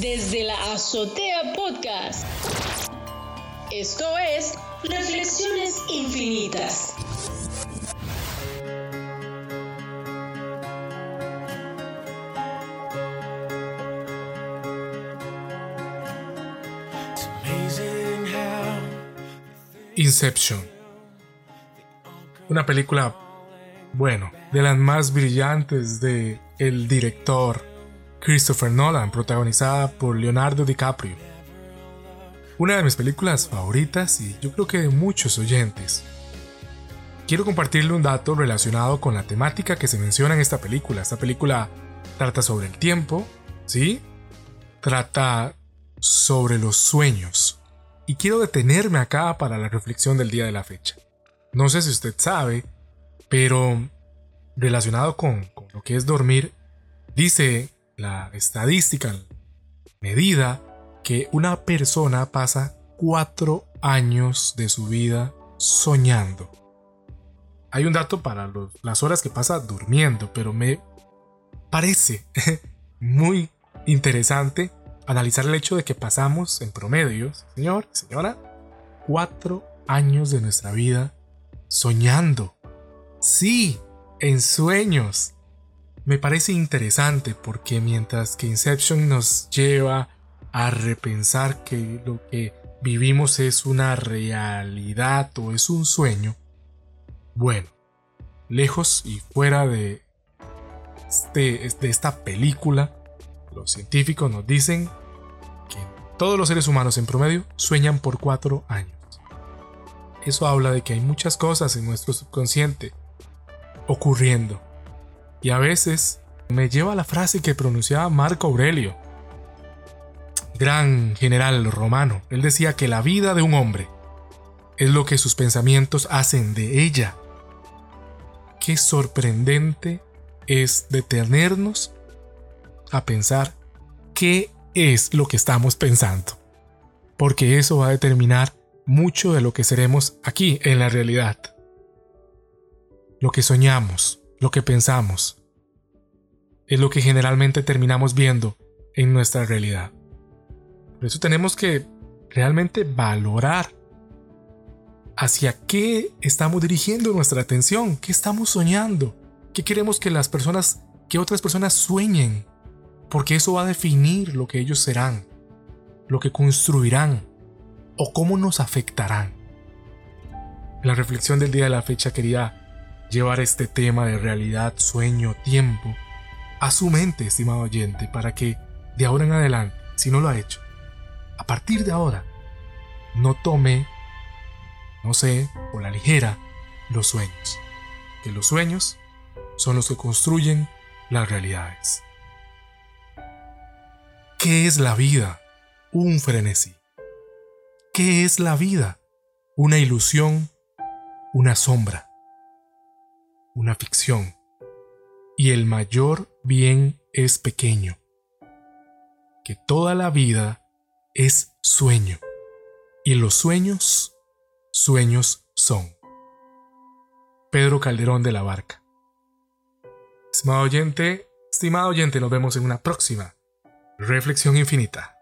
desde la Azotea Podcast. Esto es Reflexiones Infinitas. Inception. Una película, bueno, de las más brillantes de el director Christopher Nolan, protagonizada por Leonardo DiCaprio. Una de mis películas favoritas y yo creo que de muchos oyentes. Quiero compartirle un dato relacionado con la temática que se menciona en esta película. Esta película trata sobre el tiempo, ¿sí? Trata sobre los sueños y quiero detenerme acá para la reflexión del día de la fecha. No sé si usted sabe, pero relacionado con, lo que es dormir, dice la estadística, medida, que una persona pasa cuatro años de su vida soñando. Hay un dato para las horas que pasa durmiendo, pero me parece muy interesante analizar el hecho de que pasamos en promedio, señor, señora, cuatro años de nuestra vida soñando. Sí, en sueños. Me parece interesante porque mientras que Inception nos lleva a repensar que lo que vivimos es una realidad o es un sueño, bueno, lejos y fuera de, este, de esta película, los científicos nos dicen que todos los seres humanos en promedio sueñan por cuatro años. Eso habla de que hay muchas cosas en nuestro subconsciente ocurriendo. Y a veces me lleva a la frase que pronunciaba Marco Aurelio, gran general romano. Él decía que la vida de un hombre es lo que sus pensamientos hacen de ella. Qué sorprendente es detenernos a pensar qué es lo que estamos pensando. Porque eso va a determinar mucho de lo que seremos aquí en la realidad. Lo que soñamos, lo que pensamos, es lo que generalmente terminamos viendo en nuestra realidad. Por eso tenemos que realmente valorar hacia qué estamos dirigiendo nuestra atención, qué estamos soñando, qué queremos que las personas, que otras personas sueñen, porque eso va a definir lo que ellos serán, lo que construirán o cómo nos afectarán. la reflexión del día de la fecha quería llevar este tema de realidad, sueño, tiempo a su mente, estimado oyente, para que de ahora en adelante, si no lo ha hecho, a partir de ahora, no tome, no sé, por la ligera, los sueños. Que los sueños son los que construyen las realidades. ¿Qué es la vida? Un frenesí. ¿Qué es la vida? Una ilusión, una sombra, una ficción. Y el mayor bien es pequeño. Que toda la vida es sueño. Y los sueños, sueños son. Pedro Calderón de la Barca. Estimado oyente, estimado oyente, nos vemos en una próxima Reflexión infinita.